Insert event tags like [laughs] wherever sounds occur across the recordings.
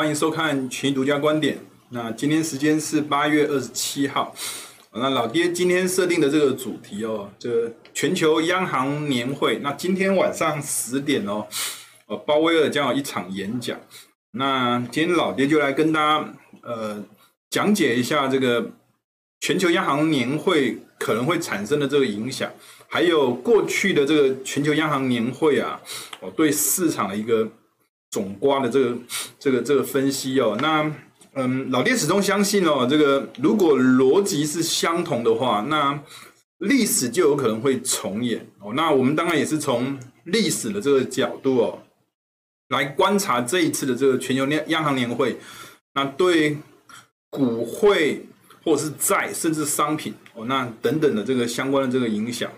欢迎收看群独家观点。那今天时间是八月二十七号。那老爹今天设定的这个主题哦，这个全球央行年会。那今天晚上十点哦，呃，鲍威尔将有一场演讲。那今天老爹就来跟大家呃讲解一下这个全球央行年会可能会产生的这个影响，还有过去的这个全球央行年会啊，哦，对市场的一个。总瓜的这个 [laughs] 这个这个分析哦，那嗯，老爹始终相信哦，这个如果逻辑是相同的话，那历史就有可能会重演哦。那我们当然也是从历史的这个角度哦，来观察这一次的这个全球央央行年会，那对股汇或者是债甚至商品哦，那等等的这个相关的这个影响。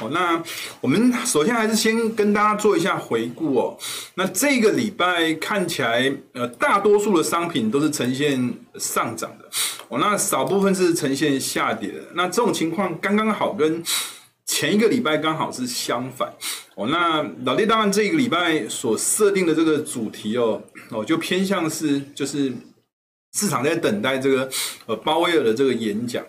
哦，那我们首先还是先跟大家做一下回顾哦。那这个礼拜看起来，呃，大多数的商品都是呈现上涨的，哦，那少部分是呈现下跌的。那这种情况刚刚好跟前一个礼拜刚好是相反。哦，那老爹当然这个礼拜所设定的这个主题哦，哦，就偏向是就是。市场在等待这个呃鲍威尔的这个演讲。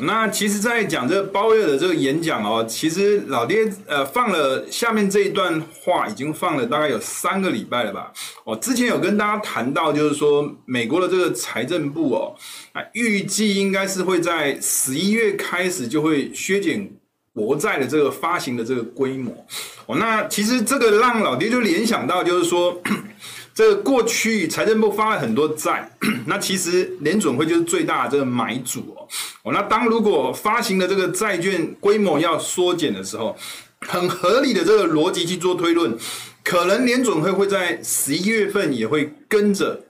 那其实，在讲这个鲍威尔的这个演讲哦，其实老爹呃放了下面这一段话，已经放了大概有三个礼拜了吧。哦，之前有跟大家谈到，就是说美国的这个财政部哦，啊预计应该是会在十一月开始就会削减国债的这个发行的这个规模。哦，那其实这个让老爹就联想到，就是说。这个过去财政部发了很多债，[clears throat] 那其实联准会就是最大的这个买主哦。哦，那当如果发行的这个债券规模要缩减的时候，很合理的这个逻辑去做推论，可能联准会会在十一月份也会跟着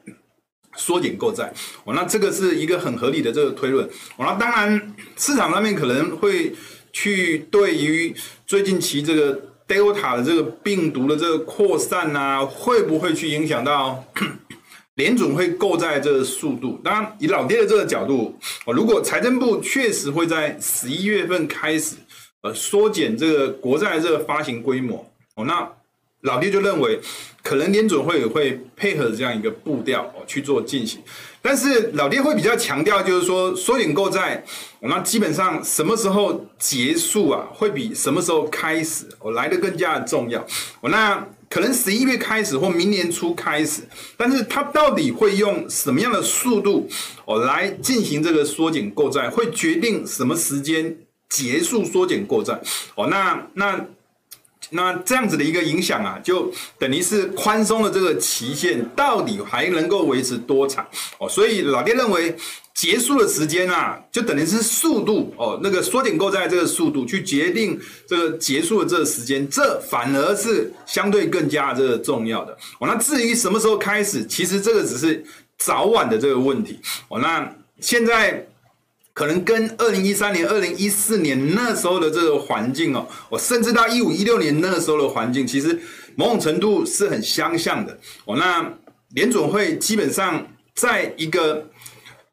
缩减购债。哦，那这个是一个很合理的这个推论。哦，那当然市场上面可能会去对于最近期这个。Delta 的这个病毒的这个扩散啊，会不会去影响到 [coughs] 联总会购债这个速度？当然，以老爹的这个角度，哦，如果财政部确实会在十一月份开始呃缩减这个国债这个发行规模，哦，那。老爹就认为，可能联准会也会配合这样一个步调哦去做进行，但是老爹会比较强调，就是说缩减购债，那基本上什么时候结束啊，会比什么时候开始哦来得更加的重要。哦，那可能十一月开始或明年初开始，但是他到底会用什么样的速度哦来进行这个缩减购债，会决定什么时间结束缩减购债。哦，那那。那这样子的一个影响啊，就等于是宽松的这个期限到底还能够维持多长哦？所以老爹认为结束的时间啊，就等于是速度哦，那个缩减购债这个速度去决定这个结束的这个时间，这反而是相对更加这个重要的哦。那至于什么时候开始，其实这个只是早晚的这个问题哦。那现在。可能跟二零一三年、二零一四年那时候的这个环境哦，我甚至到一五一六年那时候的环境，其实某种程度是很相像的哦。那联准会基本上在一个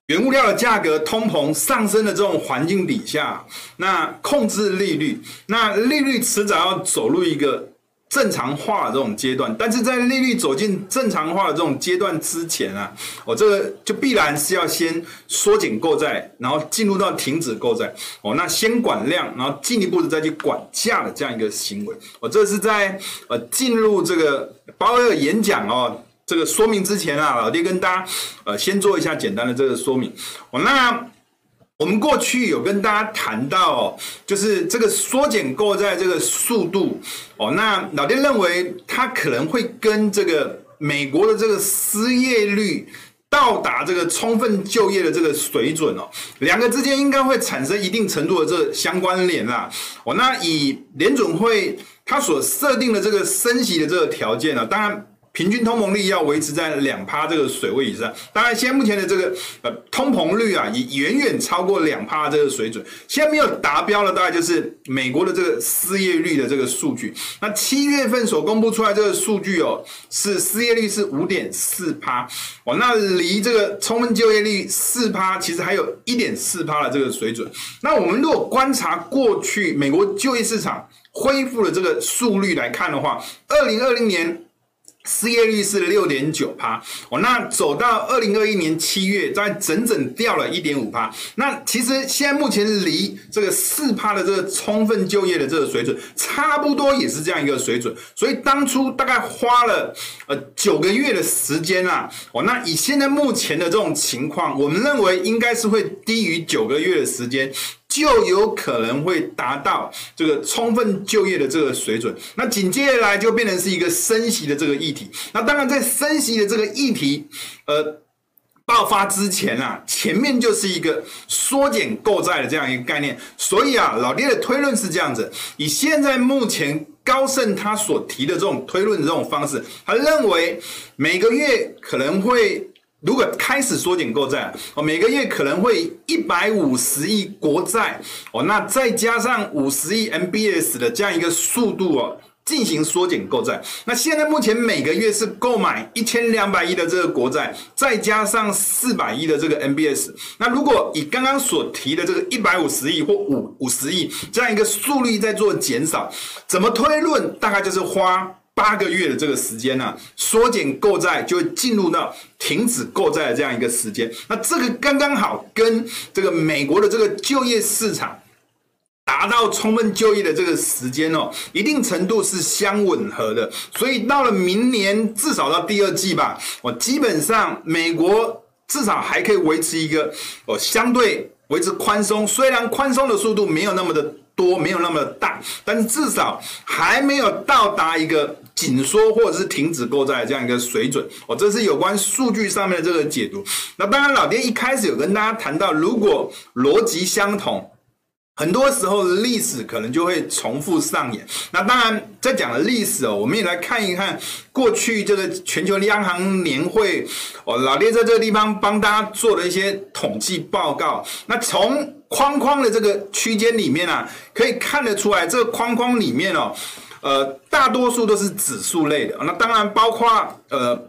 原物料的价格通膨上升的这种环境底下，那控制利率，那利率迟早要走入一个。正常化的这种阶段，但是在利率走进正常化的这种阶段之前啊，哦，这个就必然是要先缩减购债，然后进入到停止购债，哦，那先管量，然后进一步的再去管价的这样一个行为，哦，这是在呃进入这个鲍威尔演讲哦这个说明之前啊，老爹跟大家呃先做一下简单的这个说明，哦，那。我们过去有跟大家谈到，就是这个缩减购债这个速度哦，那老爹认为它可能会跟这个美国的这个失业率到达这个充分就业的这个水准哦，两个之间应该会产生一定程度的这个相关联啦。哦，那以联准会它所设定的这个升息的这个条件呢，当然。平均通膨率要维持在两趴这个水位以上，当然，现在目前的这个呃通膨率啊，也远远超过两趴这个水准。现在没有达标的，大概就是美国的这个失业率的这个数据。那七月份所公布出来这个数据哦，是失业率是五点四趴哦，那离这个充分就业率四趴，其实还有一点四趴的这个水准。那我们如果观察过去美国就业市场恢复的这个速率来看的话，二零二零年。失业率是六点九趴，哦，那走到二零二一年七月，再整整掉了一点五趴。那其实现在目前离这个四趴的这个充分就业的这个水准，差不多也是这样一个水准。所以当初大概花了呃九个月的时间啦，哦，那以现在目前的这种情况，我们认为应该是会低于九个月的时间。就有可能会达到这个充分就业的这个水准，那紧接下来就变成是一个升息的这个议题。那当然，在升息的这个议题呃爆发之前啊，前面就是一个缩减购债的这样一个概念。所以啊，老爹的推论是这样子：以现在目前高盛他所提的这种推论的这种方式，他认为每个月可能会。如果开始缩减购债，哦，每个月可能会一百五十亿国债，哦，那再加上五十亿 MBS 的这样一个速度哦，进行缩减购债。那现在目前每个月是购买一千两百亿的这个国债，再加上四百亿的这个 MBS。那如果以刚刚所提的这个一百五十亿或五五十亿这样一个速率在做减少，怎么推论？大概就是花。八个月的这个时间呢、缩减购债就会进入到停止购债的这样一个时间。那这个刚刚好跟这个美国的这个就业市场达到充分就业的这个时间哦，一定程度是相吻合的。所以到了明年至少到第二季吧，我基本上美国至少还可以维持一个哦相对维持宽松，虽然宽松的速度没有那么的多，没有那么大，但至少还没有到达一个。紧缩或者是停止购债这样一个水准，哦，这是有关数据上面的这个解读。那当然，老爹一开始有跟大家谈到，如果逻辑相同，很多时候历史可能就会重复上演。那当然，在讲的历史哦，我们也来看一看过去这个全球央行年会哦，老爹在这个地方帮大家做了一些统计报告。那从框框的这个区间里面啊，可以看得出来，这个框框里面哦。呃，大多数都是指数类的，那当然包括呃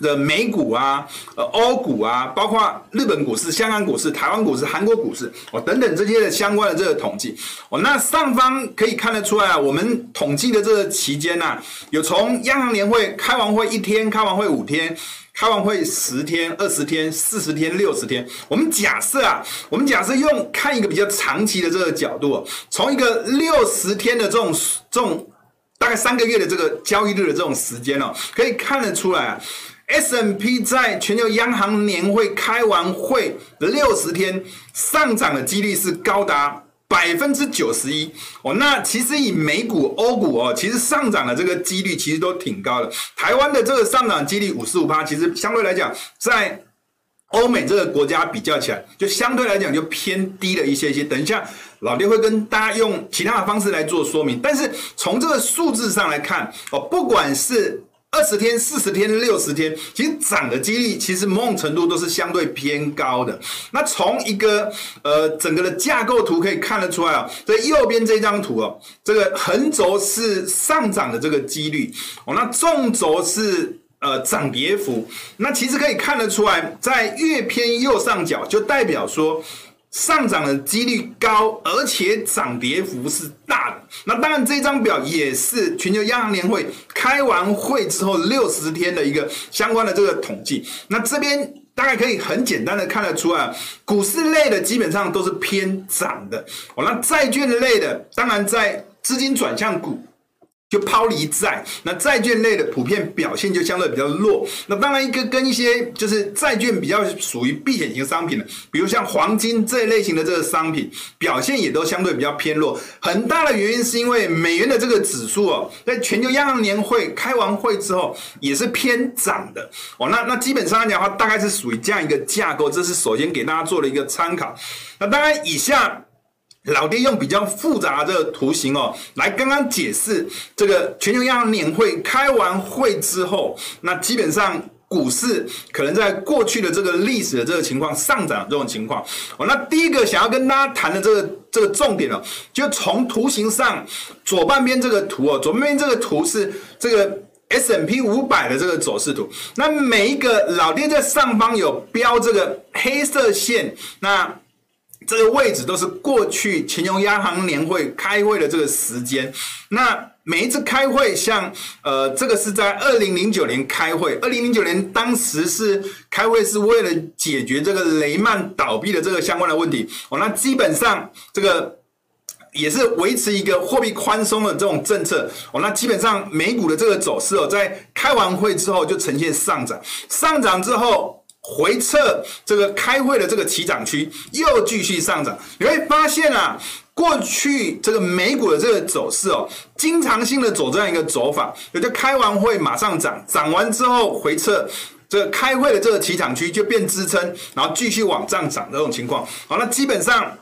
的美股啊、呃欧股啊，包括日本股市、香港股市、台湾股市、韩国股市哦等等这些的相关的这个统计哦。那上方可以看得出来啊，我们统计的这个期间呐，有从央行年会开完会一天、开完会五天、开完会十天、二十天、四十天、六十天。我们假设啊，我们假设用看一个比较长期的这个角度，从一个六十天的这种这种。大概三个月的这个交易日的这种时间哦，可以看得出来啊，S&P 在全球央行年会开完会的六十天上涨的几率是高达百分之九十一哦。那其实以美股、欧股哦，其实上涨的这个几率其实都挺高的。台湾的这个上涨几率五十五趴，其实相对来讲在。欧美这个国家比较起来，就相对来讲就偏低了一些些。等一下，老爹会跟大家用其他的方式来做说明。但是从这个数字上来看，哦，不管是二十天、四十天、六十天，其实涨的几率其实某种程度都是相对偏高的。那从一个呃整个的架构图可以看得出来啊，在右边这张图哦，这个横轴是上涨的这个几率哦，那纵轴是。呃，涨跌幅，那其实可以看得出来，在越偏右上角，就代表说上涨的几率高，而且涨跌幅是大的。那当然，这张表也是全球央行年会开完会之后六十天的一个相关的这个统计。那这边大概可以很简单的看得出来，股市类的基本上都是偏涨的。哦，那债券类的，当然在资金转向股。就抛离债，那债券类的普遍表现就相对比较弱。那当然，一个跟一些就是债券比较属于避险型商品的，比如像黄金这一类型的这个商品，表现也都相对比较偏弱。很大的原因是因为美元的这个指数哦，在全球央行年会开完会之后也是偏涨的哦。那那基本上来讲的话，大概是属于这样一个架构。这是首先给大家做了一个参考。那当然，以下。老爹用比较复杂的这个图形哦，来刚刚解释这个全球央行年会开完会之后，那基本上股市可能在过去的这个历史的这个情况上涨这种情况哦。那第一个想要跟大家谈的这个这个重点哦，就从图形上左半边这个图哦，左半边这个图是这个 S M P 五百的这个走势图。那每一个老爹在上方有标这个黑色线，那。这个位置都是过去全球央行年会开会的这个时间，那每一次开会，像呃，这个是在二零零九年开会，二零零九年当时是开会是为了解决这个雷曼倒闭的这个相关的问题。哦，那基本上这个。也是维持一个货币宽松的这种政策。哦，那基本上美股的这个走势哦，在开完会之后就呈现上涨，上涨之后回撤这个开会的这个起涨区又继续上涨。你会发现啊，过去这个美股的这个走势哦，经常性的走这样一个走法，也就开完会马上涨，涨完之后回撤，这个开会的这个起涨区就变支撑，然后继续往上涨这种情况。好，那基本上。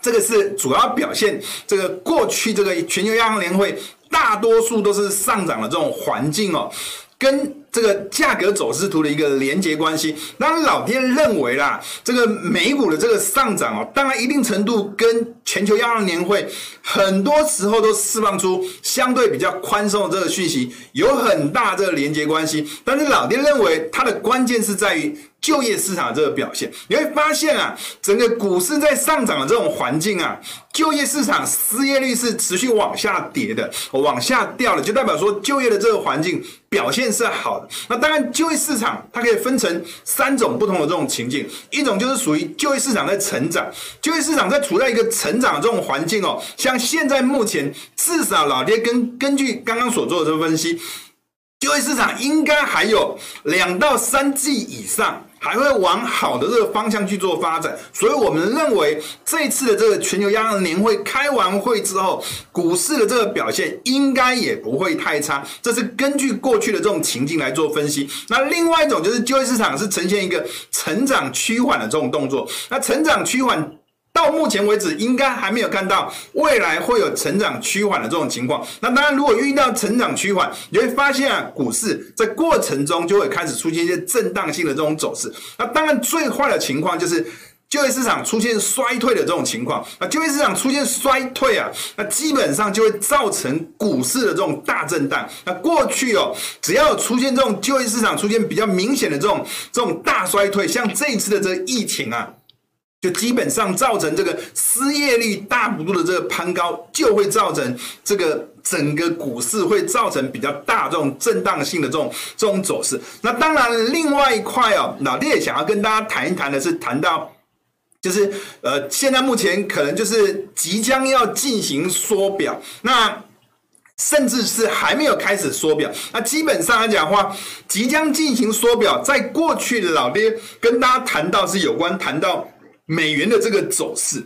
这个是主要表现，这个过去这个全球央行年会大多数都是上涨的这种环境哦，跟这个价格走势图的一个连接关系。当然，老爹认为啦，这个美股的这个上涨哦，当然一定程度跟全球央行年会很多时候都释放出相对比较宽松的这个讯息，有很大这个连接关系。但是老爹认为它的关键是在于。就业市场的这个表现，你会发现啊，整个股市在上涨的这种环境啊，就业市场失业率是持续往下跌的，往下掉的，就代表说就业的这个环境表现是好的。那当然，就业市场它可以分成三种不同的这种情境，一种就是属于就业市场在成长，就业市场在处在一个成长的这种环境哦，像现在目前至少老爹根根据刚刚所做的这个分析，就业市场应该还有两到三季以上。还会往好的这个方向去做发展，所以我们认为这次的这个全球央行年会开完会之后，股市的这个表现应该也不会太差。这是根据过去的这种情境来做分析。那另外一种就是就业市场是呈现一个成长趋缓的这种动作，那成长趋缓。到目前为止，应该还没有看到未来会有成长趋缓的这种情况。那当然，如果遇到成长趋缓，你会发现啊，股市在过程中就会开始出现一些震荡性的这种走势。那当然，最坏的情况就是就业市场出现衰退的这种情况。那就业市场出现衰退啊，那基本上就会造成股市的这种大震荡。那过去哦，只要出现这种就业市场出现比较明显的这种这种大衰退，像这一次的这个疫情啊。就基本上造成这个失业率大幅度的这个攀高，就会造成这个整个股市会造成比较大这种震荡性的这种这种走势。那当然，另外一块哦，老爹也想要跟大家谈一谈的是，谈到就是呃，现在目前可能就是即将要进行缩表，那甚至是还没有开始缩表。那基本上来讲的话，即将进行缩表，在过去老爹跟大家谈到是有关谈到。美元的这个走势，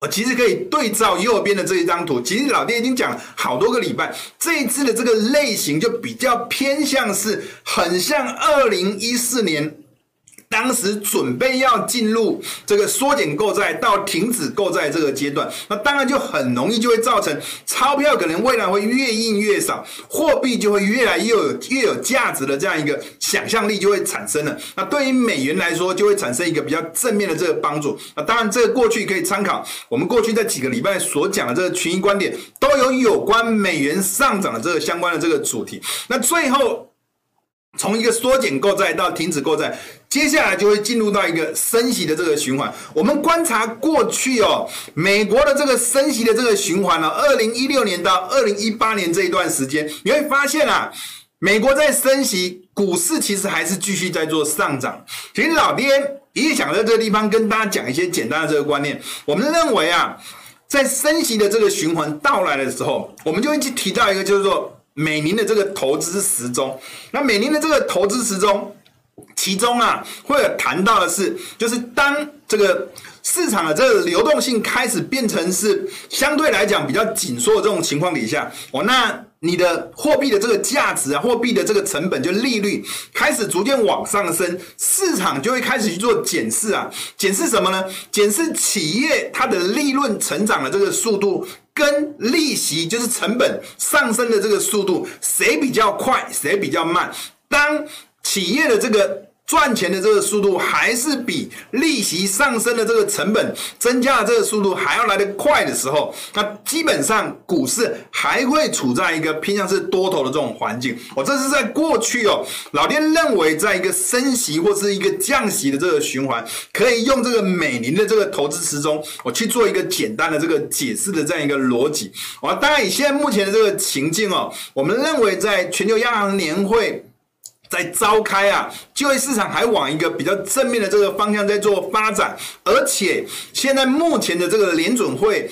我其实可以对照右边的这一张图。其实老爹已经讲了好多个礼拜，这一次的这个类型就比较偏向是很像二零一四年。当时准备要进入这个缩减购债到停止购债这个阶段，那当然就很容易就会造成钞票可能未来会越印越少，货币就会越来越有越有价值的这样一个想象力就会产生了。那对于美元来说，就会产生一个比较正面的这个帮助。那当然，这个过去可以参考我们过去在几个礼拜所讲的这个群英观点，都有有关美元上涨的这个相关的这个主题。那最后。从一个缩减购债到停止购债，接下来就会进入到一个升息的这个循环。我们观察过去哦，美国的这个升息的这个循环呢，二零一六年到二零一八年这一段时间，你会发现啊，美国在升息，股市其实还是继续在做上涨。其实老爹也想在这个地方跟大家讲一些简单的这个观念。我们认为啊，在升息的这个循环到来的时候，我们就会去提到一个，就是说。美林的这个投资时钟，那美林的这个投资时钟，其中啊会谈到的是，就是当这个市场的这个流动性开始变成是相对来讲比较紧缩的这种情况底下，哦，那你的货币的这个价值啊，货币的这个成本就利率开始逐渐往上升，市场就会开始去做检视啊，检视什么呢？检视企业它的利润成长的这个速度。跟利息就是成本上升的这个速度，谁比较快，谁比较慢？当企业的这个赚钱的这个速度还是比利息上升的这个成本增加的这个速度还要来得快的时候，那基本上股市还会处在一个偏向是多头的这种环境。我这是在过去哦，老爹认为在一个升息或是一个降息的这个循环，可以用这个美林的这个投资时钟，我去做一个简单的这个解释的这样一个逻辑。我，当然以现在目前的这个情境哦，我们认为在全球央行年会。在召开啊，就业市场还往一个比较正面的这个方向在做发展，而且现在目前的这个联准会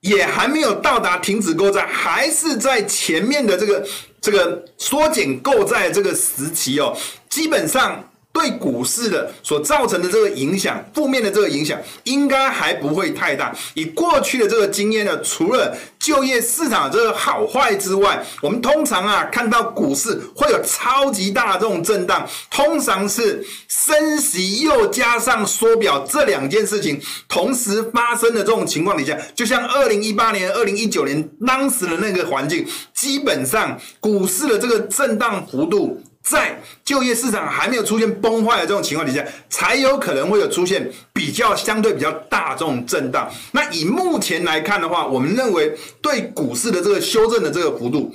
也还没有到达停止购债，还是在前面的这个这个缩减购债这个时期哦，基本上。对股市的所造成的这个影响，负面的这个影响，应该还不会太大。以过去的这个经验呢，除了就业市场这个好坏之外，我们通常啊看到股市会有超级大的这种震荡，通常是升息又加上缩表这两件事情同时发生的这种情况底下，就像二零一八年、二零一九年当时的那个环境，基本上股市的这个震荡幅度。在就业市场还没有出现崩坏的这种情况底下，才有可能会有出现比较相对比较大众震荡。那以目前来看的话，我们认为对股市的这个修正的这个幅度，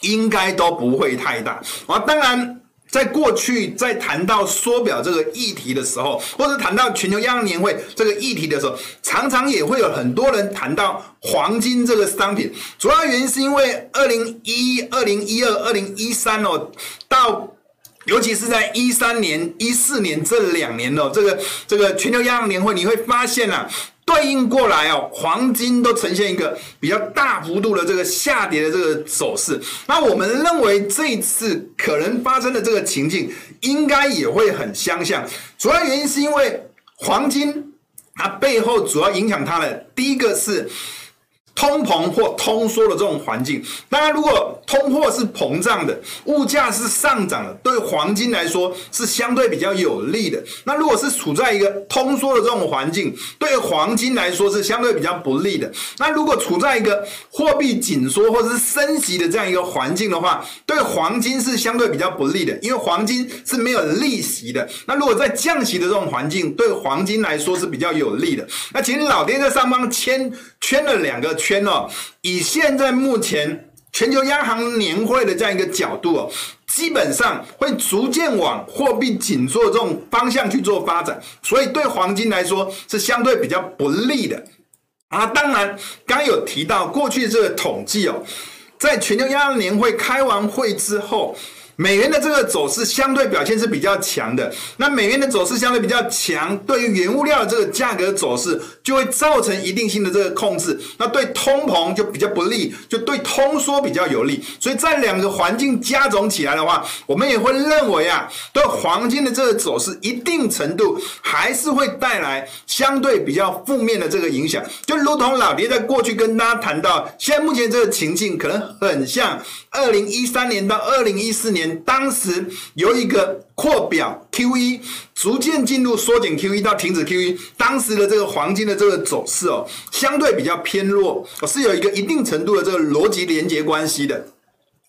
应该都不会太大啊。当然，在过去在谈到缩表这个议题的时候，或者谈到全球央行年会这个议题的时候，常常也会有很多人谈到黄金这个商品。主要原因是因为二零一一、二零一二、二零一三哦。到，尤其是在一三年、一四年这两年哦，这个这个全球央行年会，你会发现啊，对应过来哦，黄金都呈现一个比较大幅度的这个下跌的这个走势。那我们认为这一次可能发生的这个情境，应该也会很相像。主要原因是因为黄金它背后主要影响它的第一个是。通膨或通缩的这种环境，当然，如果通货是膨胀的，物价是上涨的，对黄金来说是相对比较有利的。那如果是处在一个通缩的这种环境，对黄金来说是相对比较不利的。那如果处在一个货币紧缩或者是升息的这样一个环境的话，对黄金是相对比较不利的，因为黄金是没有利息的。那如果在降息的这种环境，对黄金来说是比较有利的。那请老爹在上方圈圈了两个。圈哦，以现在目前全球央行年会的这样一个角度哦，基本上会逐渐往货币紧缩这种方向去做发展，所以对黄金来说是相对比较不利的啊。当然，刚有提到过去这个统计哦，在全球央行年会开完会之后。美元的这个走势相对表现是比较强的，那美元的走势相对比较强，对于原物料的这个价格走势就会造成一定性的这个控制，那对通膨就比较不利，就对通缩比较有利，所以在两个环境加总起来的话，我们也会认为啊，对黄金的这个走势一定程度还是会带来相对比较负面的这个影响，就如同老爹在过去跟大家谈到，现在目前这个情境可能很像二零一三年到二零一四年。当时有一个扩表 QE，逐渐进入缩减 QE 到停止 QE，当时的这个黄金的这个走势哦，相对比较偏弱，是有一个一定程度的这个逻辑连接关系的。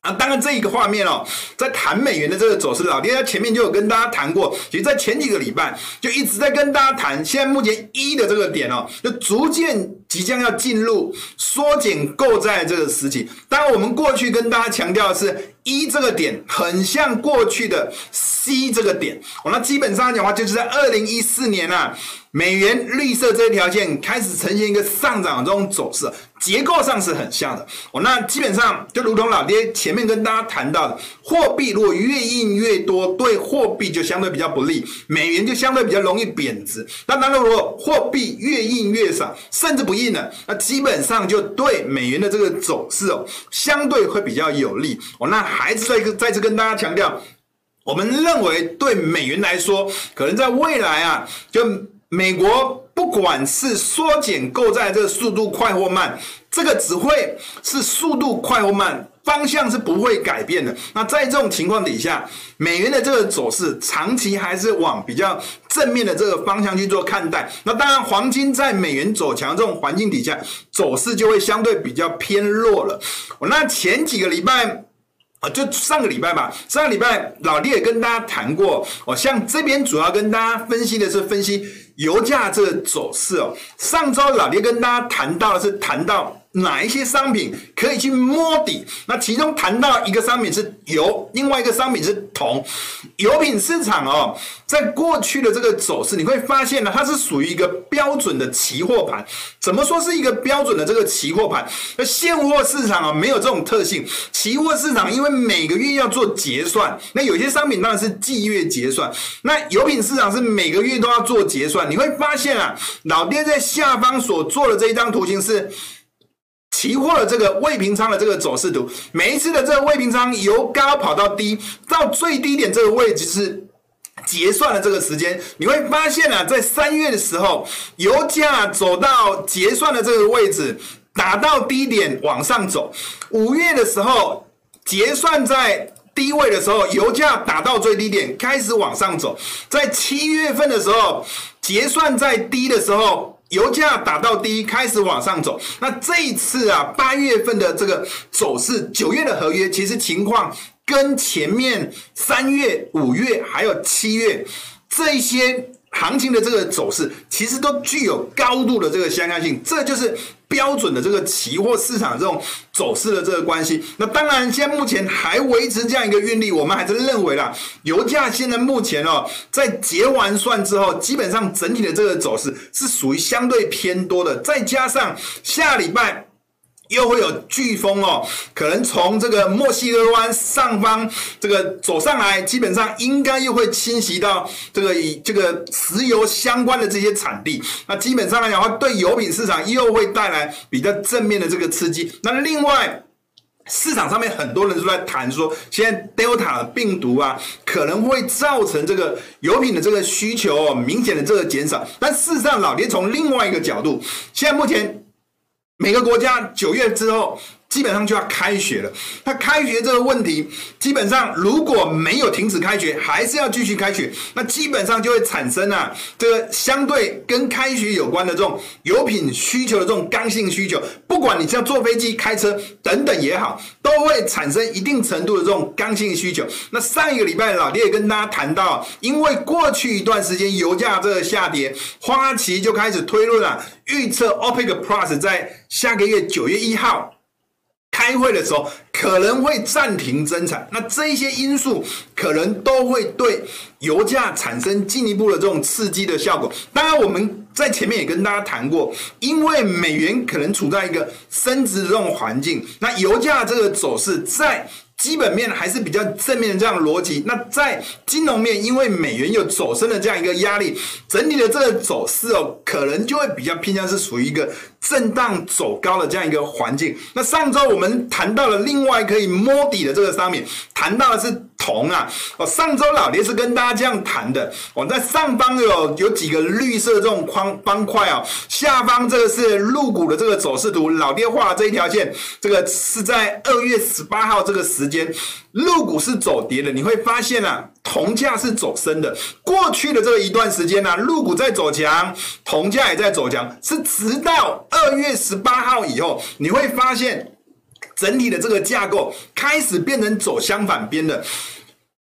啊，当然这一个画面哦，在谈美元的这个走势，老爹在前面就有跟大家谈过，其实，在前几个礼拜就一直在跟大家谈，现在目前一的这个点哦，就逐渐即将要进入缩减购债这个时期。当然，我们过去跟大家强调的是。一这个点很像过去的 C 这个点，哦，那基本上讲的话就是在二零一四年啊，美元绿色这条线开始呈现一个上涨的这种走势，结构上是很像的。哦，那基本上就如同老爹前面跟大家谈到的，货币如果越印越多，对货币就相对比较不利，美元就相对比较容易贬值。那当然，如果货币越印越少，甚至不印了，那基本上就对美元的这个走势哦，相对会比较有利。哦，那。还是再再次跟大家强调，我们认为对美元来说，可能在未来啊，就美国不管是缩减购债这个速度快或慢，这个只会是速度快或慢，方向是不会改变的。那在这种情况底下，美元的这个走势长期还是往比较正面的这个方向去做看待。那当然，黄金在美元走强这种环境底下，走势就会相对比较偏弱了。我那前几个礼拜。啊，就上个礼拜吧，上个礼拜老爹也跟大家谈过，哦，像这边主要跟大家分析的是分析油价这个走势哦。上周老爹跟大家谈到的是谈到。哪一些商品可以去摸底？那其中谈到一个商品是油，另外一个商品是铜。油品市场哦，在过去的这个走势，你会发现呢，它是属于一个标准的期货盘。怎么说是一个标准的这个期货盘？那现货市场啊，没有这种特性。期货市场因为每个月要做结算，那有些商品当然是季月结算。那油品市场是每个月都要做结算。你会发现啊，老爹在下方所做的这一张图形是。期货的这个未平仓的这个走势图，每一次的这个未平仓由高跑到低，到最低点这个位置是结算的这个时间，你会发现啊，在三月的时候，油价走到结算的这个位置，打到低点往上走；五月的时候，结算在低位的时候，油价打到最低点开始往上走；在七月份的时候，结算在低的时候。油价打到低，开始往上走。那这一次啊，八月份的这个走势，九月的合约其实情况跟前面三月、五月还有七月这一些行情的这个走势，其实都具有高度的这个相关性。这就是。标准的这个期货市场这种走势的这个关系，那当然现在目前还维持这样一个运力，我们还是认为啦，油价现在目前哦，在结完算之后，基本上整体的这个走势是属于相对偏多的，再加上下礼拜。又会有飓风哦，可能从这个墨西哥湾上方这个走上来，基本上应该又会侵袭到这个以这个石油相关的这些产地。那基本上来讲的话，对油品市场又会带来比较正面的这个刺激。那另外，市场上面很多人都在谈说，现在 Delta 病毒啊，可能会造成这个油品的这个需求哦，明显的这个减少。但事实上，老爹从另外一个角度，现在目前。每个国家九月之后。基本上就要开学了。那开学这个问题，基本上如果没有停止开学，还是要继续开学，那基本上就会产生啊，这个相对跟开学有关的这种油品需求的这种刚性需求，不管你是要坐飞机、开车等等也好，都会产生一定程度的这种刚性需求。那上一个礼拜老爹也跟大家谈到，因为过去一段时间油价这个下跌，花旗就开始推论了，预测 OPEC Plus 在下个月九月一号。开会的时候可能会暂停增产，那这一些因素可能都会对油价产生进一步的这种刺激的效果。当然，我们在前面也跟大家谈过，因为美元可能处在一个升值的这种环境，那油价这个走势在。基本面还是比较正面的这样逻辑。那在金融面，因为美元有走升的这样一个压力，整体的这个走势哦，可能就会比较偏向是属于一个震荡走高的这样一个环境。那上周我们谈到了另外可以摸底的这个商品，谈到的是。铜啊，哦，上周老爹是跟大家这样谈的，我在上方有有几个绿色这种框方块啊，下方这个是陆股的这个走势图，老爹画的这一条线，这个是在二月十八号这个时间，陆股是走跌的，你会发现啊，铜价是走升的。过去的这一段时间呢、啊，陆股在走强，铜价也在走强，是直到二月十八号以后，你会发现。整体的这个架构开始变成走相反边的，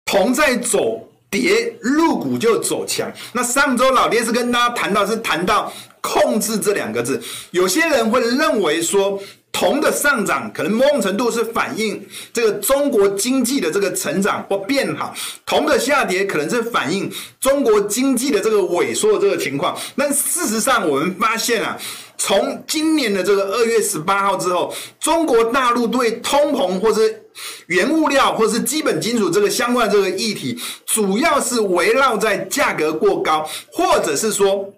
铜在走跌，陆股就走强。那上周老爹是跟大家谈到，是谈到控制这两个字。有些人会认为说，铜的上涨可能某种程度是反映这个中国经济的这个成长或变好，铜的下跌可能是反映中国经济的这个萎缩的这个情况。但事实上，我们发现啊。从今年的这个二月十八号之后，中国大陆对通膨或是原物料或是基本金属这个相关的这个议题，主要是围绕在价格过高，或者是说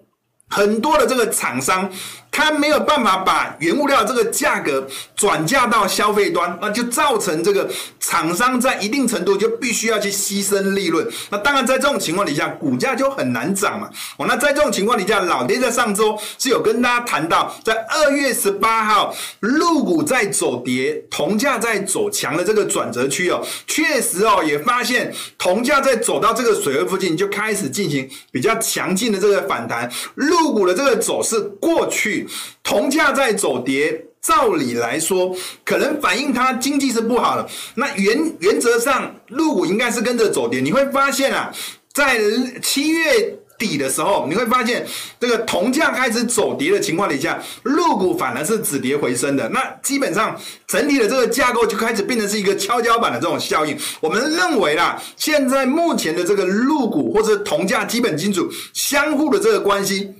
很多的这个厂商。它没有办法把原物料这个价格转嫁到消费端，那就造成这个厂商在一定程度就必须要去牺牲利润。那当然，在这种情况底下，股价就很难涨嘛。哦，那在这种情况底下，老爹在上周是有跟大家谈到，在二月十八号，陆股在走跌，铜价在走强的这个转折区哦，确实哦，也发现铜价在走到这个水位附近就开始进行比较强劲的这个反弹，陆股的这个走势过去。铜价在走跌，照理来说，可能反映它经济是不好的。那原原则上，入股应该是跟着走跌。你会发现啊，在七月。底的时候，你会发现这个铜价开始走跌的情况底下，入股反而是止跌回升的。那基本上整体的这个架构就开始变成是一个跷跷板的这种效应。我们认为啦，现在目前的这个入股或者铜价基本金属相互的这个关系。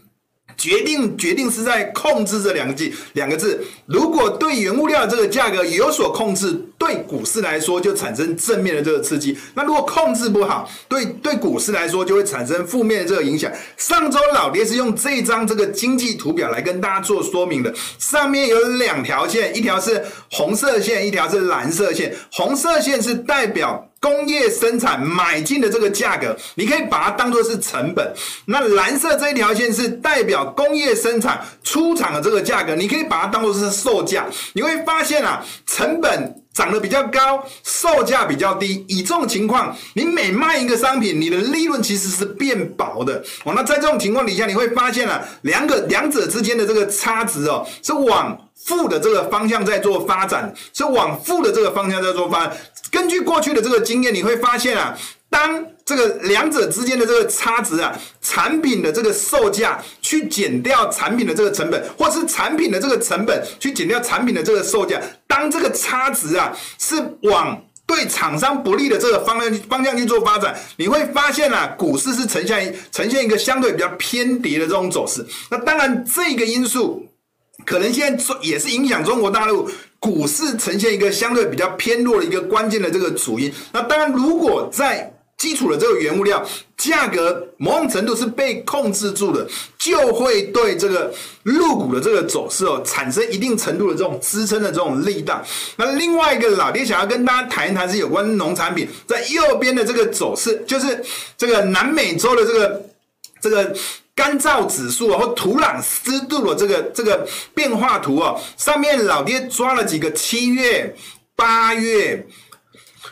决定决定是在控制这两个字两个字，如果对原物料这个价格有所控制，对股市来说就产生正面的这个刺激。那如果控制不好，对对股市来说就会产生负面的这个影响。上周老爹是用这张这个经济图表来跟大家做说明的，上面有两条线，一条是红色线，一条是蓝色线。红色线是代表。工业生产买进的这个价格，你可以把它当做是成本。那蓝色这一条线是代表工业生产出厂的这个价格，你可以把它当做是售价。你会发现啊，成本涨得比较高，售价比较低。以这种情况，你每卖一个商品，你的利润其实是变薄的。哦，那在这种情况底下，你会发现啊，两个两者之间的这个差值哦，是往负的这个方向在做发展，是往负的这个方向在做发展。根据过去的这个经验，你会发现啊，当这个两者之间的这个差值啊，产品的这个售价去减掉产品的这个成本，或是产品的这个成本去减掉产品的这个售价，当这个差值啊是往对厂商不利的这个方向方向去做发展，你会发现啊，股市是呈现呈现一个相对比较偏跌的这种走势。那当然，这个因素可能现在也是影响中国大陆。股市呈现一个相对比较偏弱的一个关键的这个主因。那当然，如果在基础的这个原物料价格某种程度是被控制住的，就会对这个入股的这个走势哦产生一定程度的这种支撑的这种力道。那另外一个老爹想要跟大家谈一谈是有关农产品，在右边的这个走势，就是这个南美洲的这个这个。干燥指数啊，或土壤湿度的这个这个变化图啊，上面老爹抓了几个七月、八月，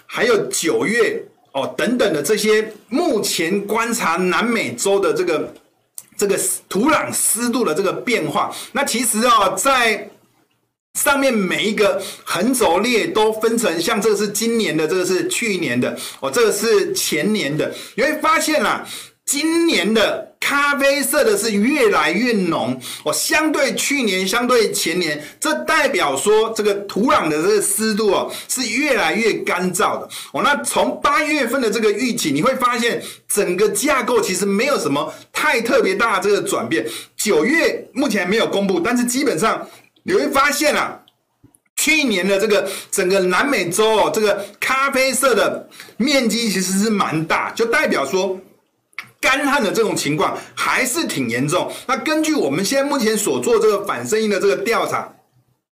还有九月哦等等的这些目前观察南美洲的这个这个土壤湿度的这个变化。那其实啊，在上面每一个横轴列都分成，像这个是今年的，这个是去年的，哦，这个是前年的，你会发现啊，今年的。咖啡色的是越来越浓哦，相对去年，相对前年，这代表说这个土壤的这个湿度哦是越来越干燥的哦。那从八月份的这个预警，你会发现整个架构其实没有什么太特别大的这个转变。九月目前没有公布，但是基本上你会发现啊，去年的这个整个南美洲哦，这个咖啡色的面积其实是蛮大，就代表说。干旱的这种情况还是挺严重。那根据我们现在目前所做这个反声音的这个调查，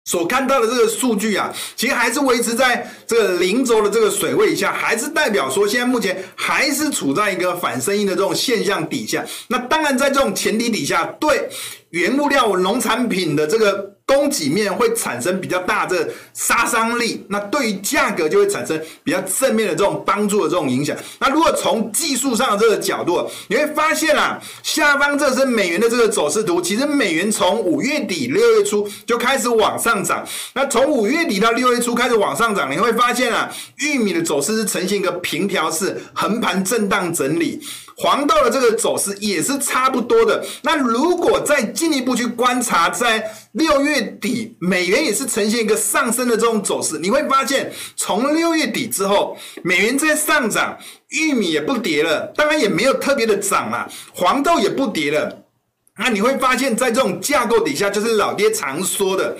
所看到的这个数据啊，其实还是维持在这个零轴的这个水位以下，还是代表说现在目前还是处在一个反声音的这种现象底下。那当然，在这种前提底下，对原物料农产品的这个。供给面会产生比较大的杀伤力，那对于价格就会产生比较正面的这种帮助的这种影响。那如果从技术上的这个角度，你会发现啊，下方这是美元的这个走势图。其实美元从五月底六月初就开始往上涨，那从五月底到六月初开始往上涨，你会发现啊，玉米的走势是呈现一个平调式横盘震荡整理。黄豆的这个走势也是差不多的。那如果再进一步去观察，在六月底，美元也是呈现一个上升的这种走势。你会发现，从六月底之后，美元在上涨，玉米也不跌了，当然也没有特别的涨了，黄豆也不跌了。那你会发现在这种架构底下，就是老爹常说的。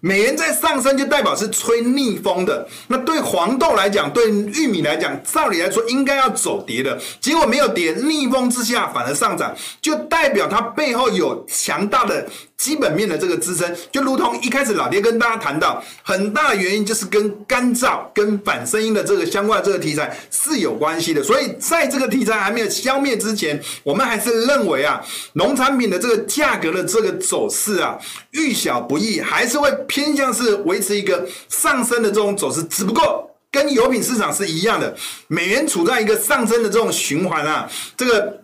美元在上升，就代表是吹逆风的。那对黄豆来讲，对玉米来讲，照理来说应该要走跌的，结果没有跌，逆风之下反而上涨，就代表它背后有强大的。基本面的这个支撑，就如同一开始老爹跟大家谈到，很大的原因就是跟干燥、跟反声音的这个相关的这个题材是有关系的。所以在这个题材还没有消灭之前，我们还是认为啊，农产品的这个价格的这个走势啊，遇小不易，还是会偏向是维持一个上升的这种走势。只不过跟油品市场是一样的，美元处在一个上升的这种循环啊，这个。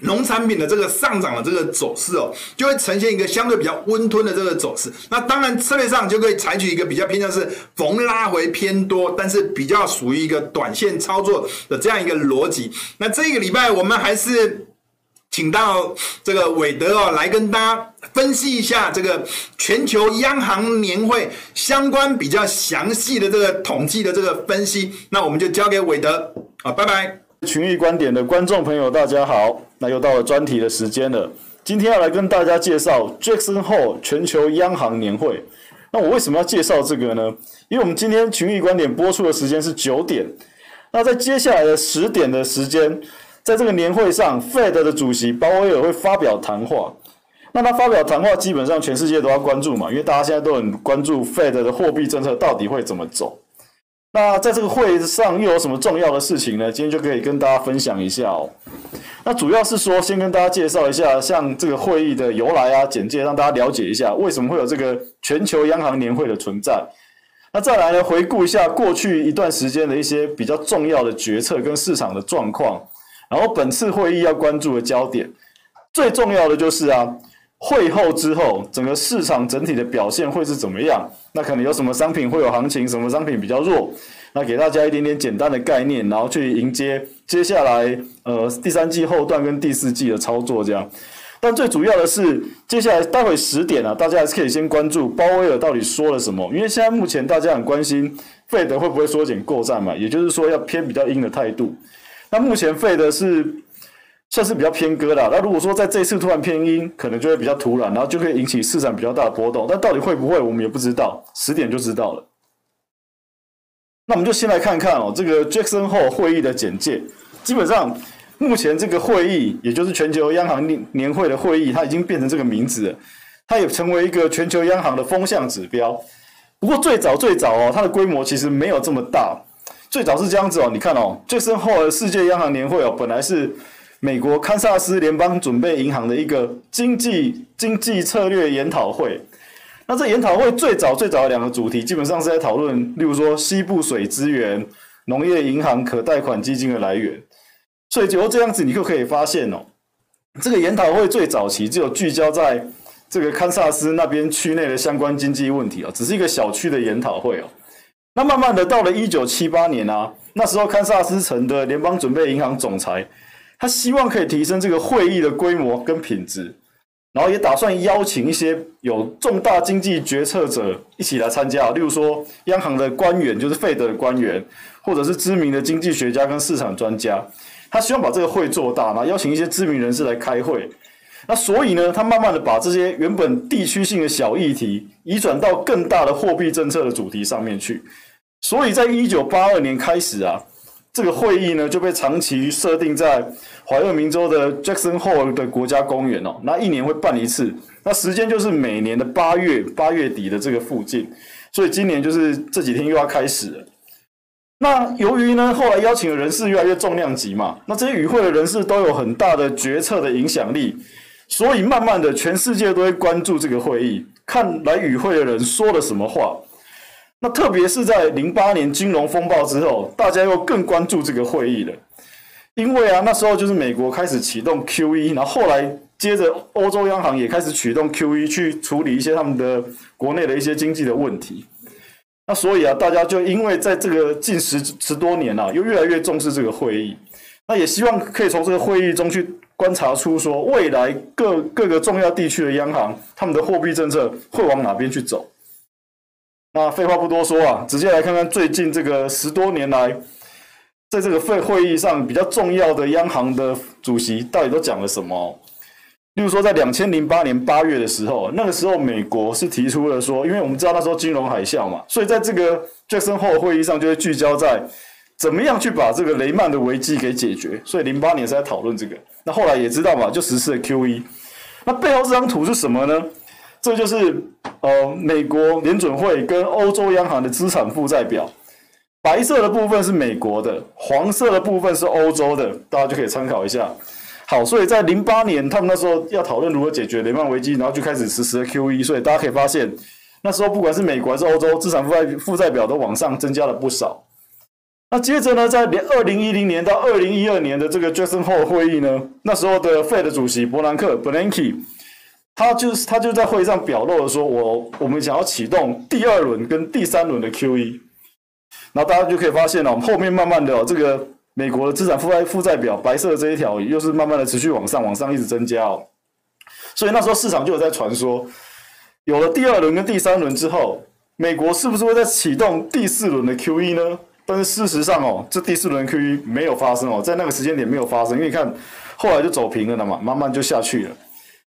农产品的这个上涨的这个走势哦，就会呈现一个相对比较温吞的这个走势。那当然策略上就可以采取一个比较偏向是逢拉回偏多，但是比较属于一个短线操作的这样一个逻辑。那这个礼拜我们还是请到这个韦德哦来跟大家分析一下这个全球央行年会相关比较详细的这个统计的这个分析。那我们就交给韦德啊，拜拜。群益观点的观众朋友，大家好。那又到了专题的时间了。今天要来跟大家介绍 Jackson Hole 全球央行年会。那我为什么要介绍这个呢？因为我们今天群益观点播出的时间是九点。那在接下来的十点的时间，在这个年会上，Fed 的主席鲍威尔会发表谈话。那他发表谈话，基本上全世界都要关注嘛，因为大家现在都很关注 Fed 的货币政策到底会怎么走。那在这个会上又有什么重要的事情呢？今天就可以跟大家分享一下哦。那主要是说，先跟大家介绍一下，像这个会议的由来啊、简介，让大家了解一下为什么会有这个全球央行年会的存在。那再来呢，回顾一下过去一段时间的一些比较重要的决策跟市场的状况，然后本次会议要关注的焦点，最重要的就是啊。会后之后，整个市场整体的表现会是怎么样？那可能有什么商品会有行情，什么商品比较弱？那给大家一点点简单的概念，然后去迎接接下来呃第三季后段跟第四季的操作这样。但最主要的是，接下来待会十点啊，大家还是可以先关注鲍威尔到底说了什么，因为现在目前大家很关心费德会不会缩减购债嘛，也就是说要偏比较硬的态度。那目前费德是。算是比较偏鸽的，那如果说在这次突然偏鹰，可能就会比较突然，然后就可以引起市场比较大的波动。但到底会不会，我们也不知道，十点就知道了。那我们就先来看看哦，这个 Jackson Hole 会议的简介。基本上，目前这个会议，也就是全球央行年年会的会议，它已经变成这个名字了，它也成为一个全球央行的风向指标。不过最早最早哦，它的规模其实没有这么大。最早是这样子哦，你看哦，Jackson Hole 的世界央行年会哦，本来是。美国堪萨斯联邦准备银行的一个经济经济策略研讨会，那这研讨会最早最早的两个主题，基本上是在讨论，例如说西部水资源、农业银行可贷款基金的来源。所以就这样子，你就可以发现哦，这个研讨会最早期只有聚焦在这个堪萨斯那边区内的相关经济问题哦，只是一个小区的研讨会哦。那慢慢的到了一九七八年啊，那时候堪萨斯城的联邦准备银行总裁。他希望可以提升这个会议的规模跟品质，然后也打算邀请一些有重大经济决策者一起来参加，例如说央行的官员，就是费德的官员，或者是知名的经济学家跟市场专家。他希望把这个会做大，然后邀请一些知名人士来开会。那所以呢，他慢慢的把这些原本地区性的小议题移转到更大的货币政策的主题上面去。所以在一九八二年开始啊。这个会议呢就被长期设定在怀俄明州的 Jackson Hole 的国家公园哦，那一年会办一次，那时间就是每年的八月八月底的这个附近，所以今年就是这几天又要开始了。那由于呢后来邀请的人士越来越重量级嘛，那这些与会的人士都有很大的决策的影响力，所以慢慢的全世界都会关注这个会议，看来与会的人说了什么话。那特别是在零八年金融风暴之后，大家又更关注这个会议了，因为啊，那时候就是美国开始启动 QE，然后后来接着欧洲央行也开始启动 QE 去处理一些他们的国内的一些经济的问题。那所以啊，大家就因为在这个近十十多年啊，又越来越重视这个会议，那也希望可以从这个会议中去观察出说未来各各个重要地区的央行他们的货币政策会往哪边去走。那废话不多说啊，直接来看看最近这个十多年来，在这个会会议上比较重要的央行的主席到底都讲了什么？例如说，在两千零八年八月的时候，那个时候美国是提出了说，因为我们知道那时候金融海啸嘛，所以在这个 Jackson Hole 会议上就会聚焦在怎么样去把这个雷曼的危机给解决。所以零八年是在讨论这个。那后来也知道嘛，就实施了 QE。那背后这张图是什么呢？这就是呃，美国联准会跟欧洲央行的资产负债表，白色的部分是美国的，黄色的部分是欧洲的，大家就可以参考一下。好，所以在零八年，他们那时候要讨论如何解决雷曼危机，然后就开始实施 QE，所以大家可以发现，那时候不管是美国还是欧洲，资产负债负债表都往上增加了不少。那接着呢，在二零一零年到二零一二年的这个 Jackson Hole 会议呢，那时候的 Fed 主席伯南克 （Bernanke） 他就是他就在会议上表露了说，我我们想要启动第二轮跟第三轮的 QE。然后大家就可以发现了，我们后面慢慢的这个美国的资产负债负债表白色的这一条，又是慢慢的持续往上往上一直增加哦。所以那时候市场就有在传说，有了第二轮跟第三轮之后，美国是不是会再启动第四轮的 QE 呢？但是事实上哦，这第四轮 QE 没有发生哦，在那个时间点没有发生，因为你看后来就走平了的嘛，慢慢就下去了。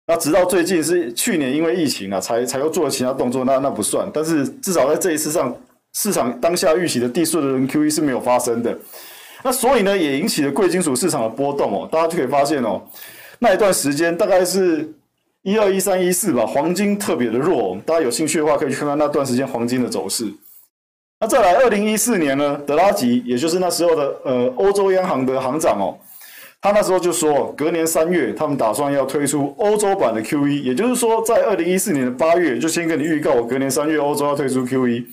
那直到最近是去年因为疫情啊，才才又做了其他动作，那那不算。但是至少在这一次上。市场当下预期的第四轮 QE 是没有发生的，那所以呢，也引起了贵金属市场的波动哦。大家就可以发现哦，那一段时间大概是一二一三一四吧，黄金特别的弱。大家有兴趣的话，可以去看看那段时间黄金的走势。那再来二零一四年呢，德拉吉，也就是那时候的呃欧洲央行的行长哦，他那时候就说，隔年三月他们打算要推出欧洲版的 QE，也就是说，在二零一四年的八月就先跟你预告，隔年三月欧洲要推出 QE。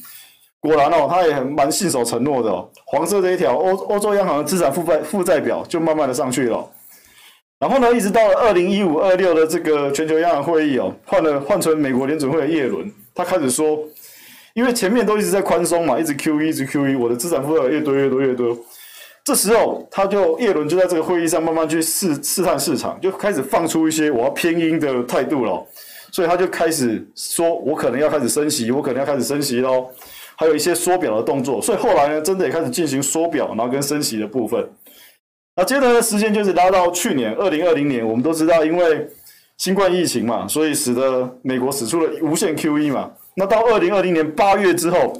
果然哦，他也很蛮信守承诺的哦。黄色这一条欧欧洲央行的资产负债负债表就慢慢的上去了。然后呢，一直到了二零一五二六的这个全球央行会议哦，换了换成美国联准会的耶伦，他开始说，因为前面都一直在宽松嘛，一直 QE 一直 QE，我的资产负债越多越多越多。这时候他就叶伦就在这个会议上慢慢去试试探市场，就开始放出一些我要偏鹰的态度了。所以他就开始说，我可能要开始升息，我可能要开始升息喽。还有一些缩表的动作，所以后来呢，真的也开始进行缩表，然后跟升息的部分。那接着的时间就是拉到去年二零二零年，我们都知道，因为新冠疫情嘛，所以使得美国使出了无限 QE 嘛。那到二零二零年八月之后，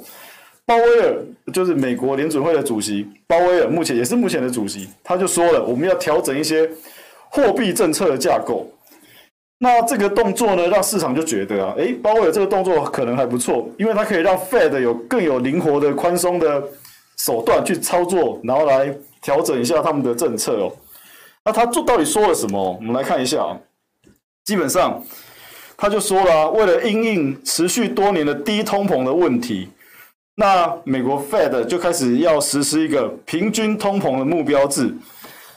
鲍威尔就是美国联准会的主席，鲍威尔目前也是目前的主席，他就说了，我们要调整一些货币政策的架构。那这个动作呢，让市场就觉得啊，诶，鲍威尔这个动作可能还不错，因为它可以让 Fed 有更有灵活的宽松的手段去操作，然后来调整一下他们的政策哦。那他做到底说了什么？我们来看一下啊。基本上，他就说了啊，为了因应持续多年的低通膨的问题，那美国 Fed 就开始要实施一个平均通膨的目标制。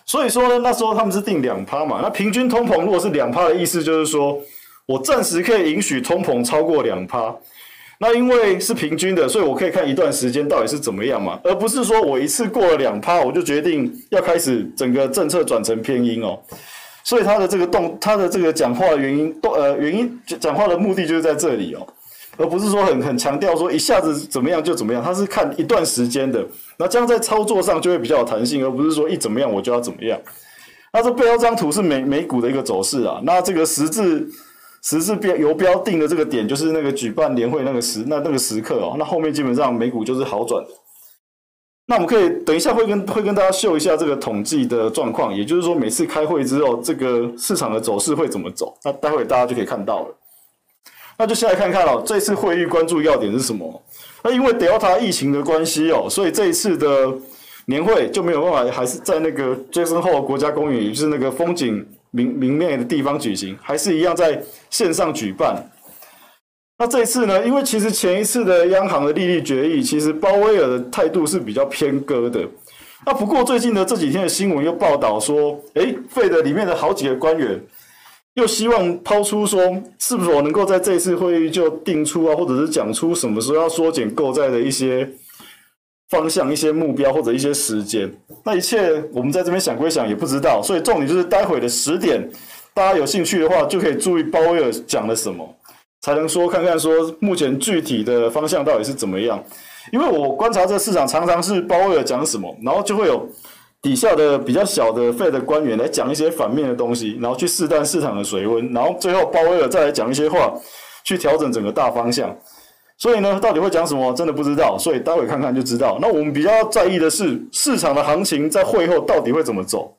所以说呢，那时候他们是定两趴嘛，那平均通膨如果是两趴的意思，就是说我暂时可以允许通膨超过两趴。那因为是平均的，所以我可以看一段时间到底是怎么样嘛，而不是说我一次过了两趴，我就决定要开始整个政策转成偏鹰哦。所以他的这个动，他的这个讲话的原因，都呃原因讲话的目的就是在这里哦。而不是说很很强调说一下子怎么样就怎么样，它是看一段时间的，那这样在操作上就会比较有弹性，而不是说一怎么样我就要怎么样。那这背后这张图是美美股的一个走势啊，那这个十字十字标游标定的这个点就是那个举办年会那个时那那个时刻哦，那后面基本上美股就是好转的。那我们可以等一下会跟会跟大家秀一下这个统计的状况，也就是说每次开会之后这个市场的走势会怎么走，那待会大家就可以看到了。那就先来看看哦，这次会议关注要点是什么？那因为 Delta 疫情的关系哦，所以这一次的年会就没有办法，还是在那个 Jackson Hole 国家公园，也就是那个风景明明媚的地方举行，还是一样在线上举办。那这一次呢，因为其实前一次的央行的利率决议，其实鲍威尔的态度是比较偏鸽的。那不过最近的这几天的新闻又报道说，诶费的里面的好几个官员。又希望抛出说，是不是我能够在这次会议就定出啊，或者是讲出什么时候要缩减购债的一些方向、一些目标或者一些时间？那一切我们在这边想归想，也不知道。所以重点就是待会的十点，大家有兴趣的话就可以注意鲍威尔讲了什么，才能说看看说目前具体的方向到底是怎么样。因为我观察这市场常常是鲍威尔讲什么，然后就会有。底下的比较小的 Fed 的官员来讲一些反面的东西，然后去试探市场的水温，然后最后鲍威尔再来讲一些话，去调整整个大方向。所以呢，到底会讲什么，真的不知道。所以待会看看就知道。那我们比较在意的是市场的行情在会后到底会怎么走。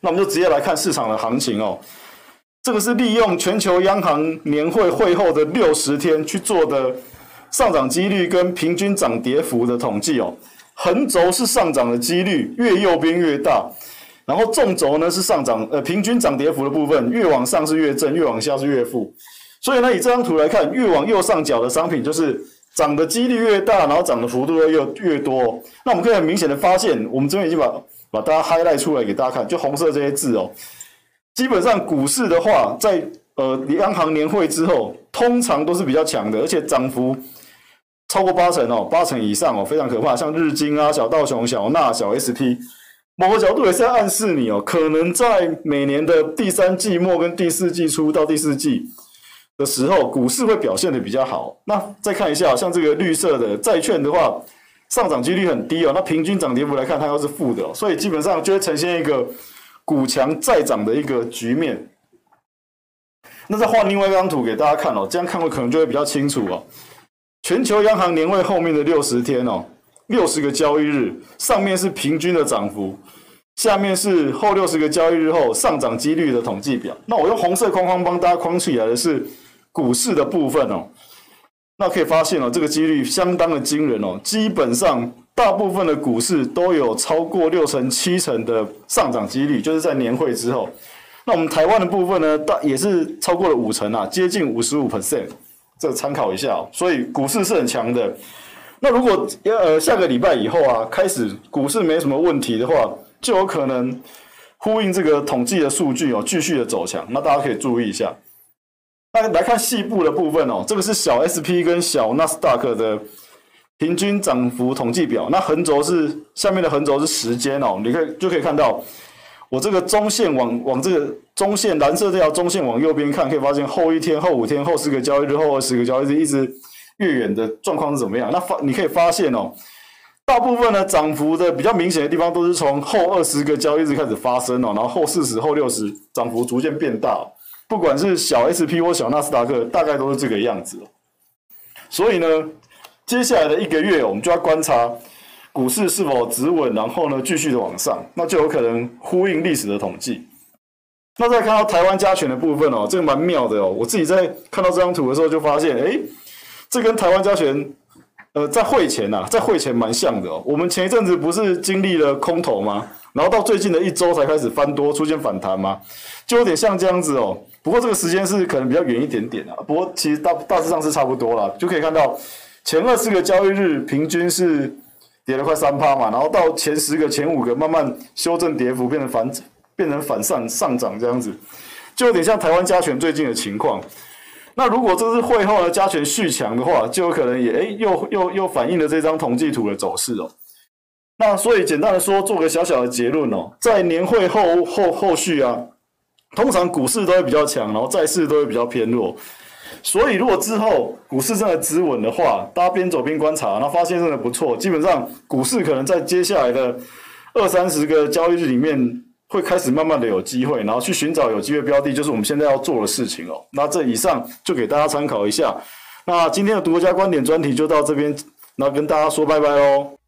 那我们就直接来看市场的行情哦。这个是利用全球央行年会会后的六十天去做的上涨几率跟平均涨跌幅的统计哦。横轴是上涨的几率，越右边越大，然后纵轴呢是上涨，呃，平均涨跌幅的部分，越往上是越正，越往下是越负。所以呢，以这张图来看，越往右上角的商品就是涨的几率越大，然后涨的幅度又越越多。那我们可以很明显的发现，我们这边已经把把大家 highlight 出来给大家看，就红色这些字哦。基本上股市的话，在呃央行年会之后，通常都是比较强的，而且涨幅超过八成哦，八成以上哦，非常可怕。像日经啊、小道琼、小纳、小 SP，某个角度也是在暗示你哦，可能在每年的第三季末跟第四季初到第四季的时候，股市会表现得比较好。那再看一下，像这个绿色的债券的话，上涨几率很低哦。那平均涨跌幅来看，它又是负的哦，所以基本上就会呈现一个。股强再涨的一个局面，那再换另外一张图给大家看哦，这样看会可能就会比较清楚哦。全球央行年会后面的六十天哦，六十个交易日，上面是平均的涨幅，下面是后六十个交易日后上涨几率的统计表。那我用红色框框帮大家框起来的是股市的部分哦。那可以发现哦，这个几率相当的惊人哦，基本上。大部分的股市都有超过六成、七成的上涨几率，就是在年会之后。那我们台湾的部分呢，大也是超过了五成啊，接近五十五 percent，这参考一下。所以股市是很强的。那如果呃下个礼拜以后啊，开始股市没什么问题的话，就有可能呼应这个统计的数据哦，继续的走强。那大家可以注意一下。那来看细部的部分哦，这个是小 SP 跟小纳斯达克的。平均涨幅统计表，那横轴是下面的横轴是时间哦，你可以就可以看到，我这个中线往往这个中线蓝色这条中线往右边看，可以发现后一天、后五天、后十个交易日、后二十个交易日一直越远的状况是怎么样？那发你可以发现哦，大部分呢涨幅的比较明显的地方都是从后二十个交易日开始发生哦，然后后四十、后六十涨幅逐渐变大，不管是小 SP 或小纳斯达克，大概都是这个样子。所以呢。接下来的一个月，我们就要观察股市是否止稳，然后呢继续的往上，那就有可能呼应历史的统计。那再看到台湾加权的部分哦，这个蛮妙的哦。我自己在看到这张图的时候就发现，诶，这跟台湾加权，呃，在会前呐、啊，在会前蛮像的哦。我们前一阵子不是经历了空头吗？然后到最近的一周才开始翻多，出现反弹吗？就有点像这样子哦。不过这个时间是可能比较远一点点啊。不过其实大大致上是差不多啦，就可以看到。前二十个交易日平均是跌了快三趴嘛，然后到前十个、前五个慢慢修正跌幅，变成反变成反上上涨这样子，就有点像台湾加权最近的情况。那如果这是会后的加权续强的话，就有可能也诶又又又反映了这张统计图的走势哦。那所以简单的说，做个小小的结论哦，在年会后后后续啊，通常股市都会比较强，然后债市都会比较偏弱。所以，如果之后股市真的止稳的话，大家边走边观察，然后发现真的不错，基本上股市可能在接下来的二三十个交易日里面会开始慢慢的有机会，然后去寻找有机会标的，就是我们现在要做的事情哦。那这以上就给大家参考一下。那今天的独家观点专题就到这边，那跟大家说拜拜喽。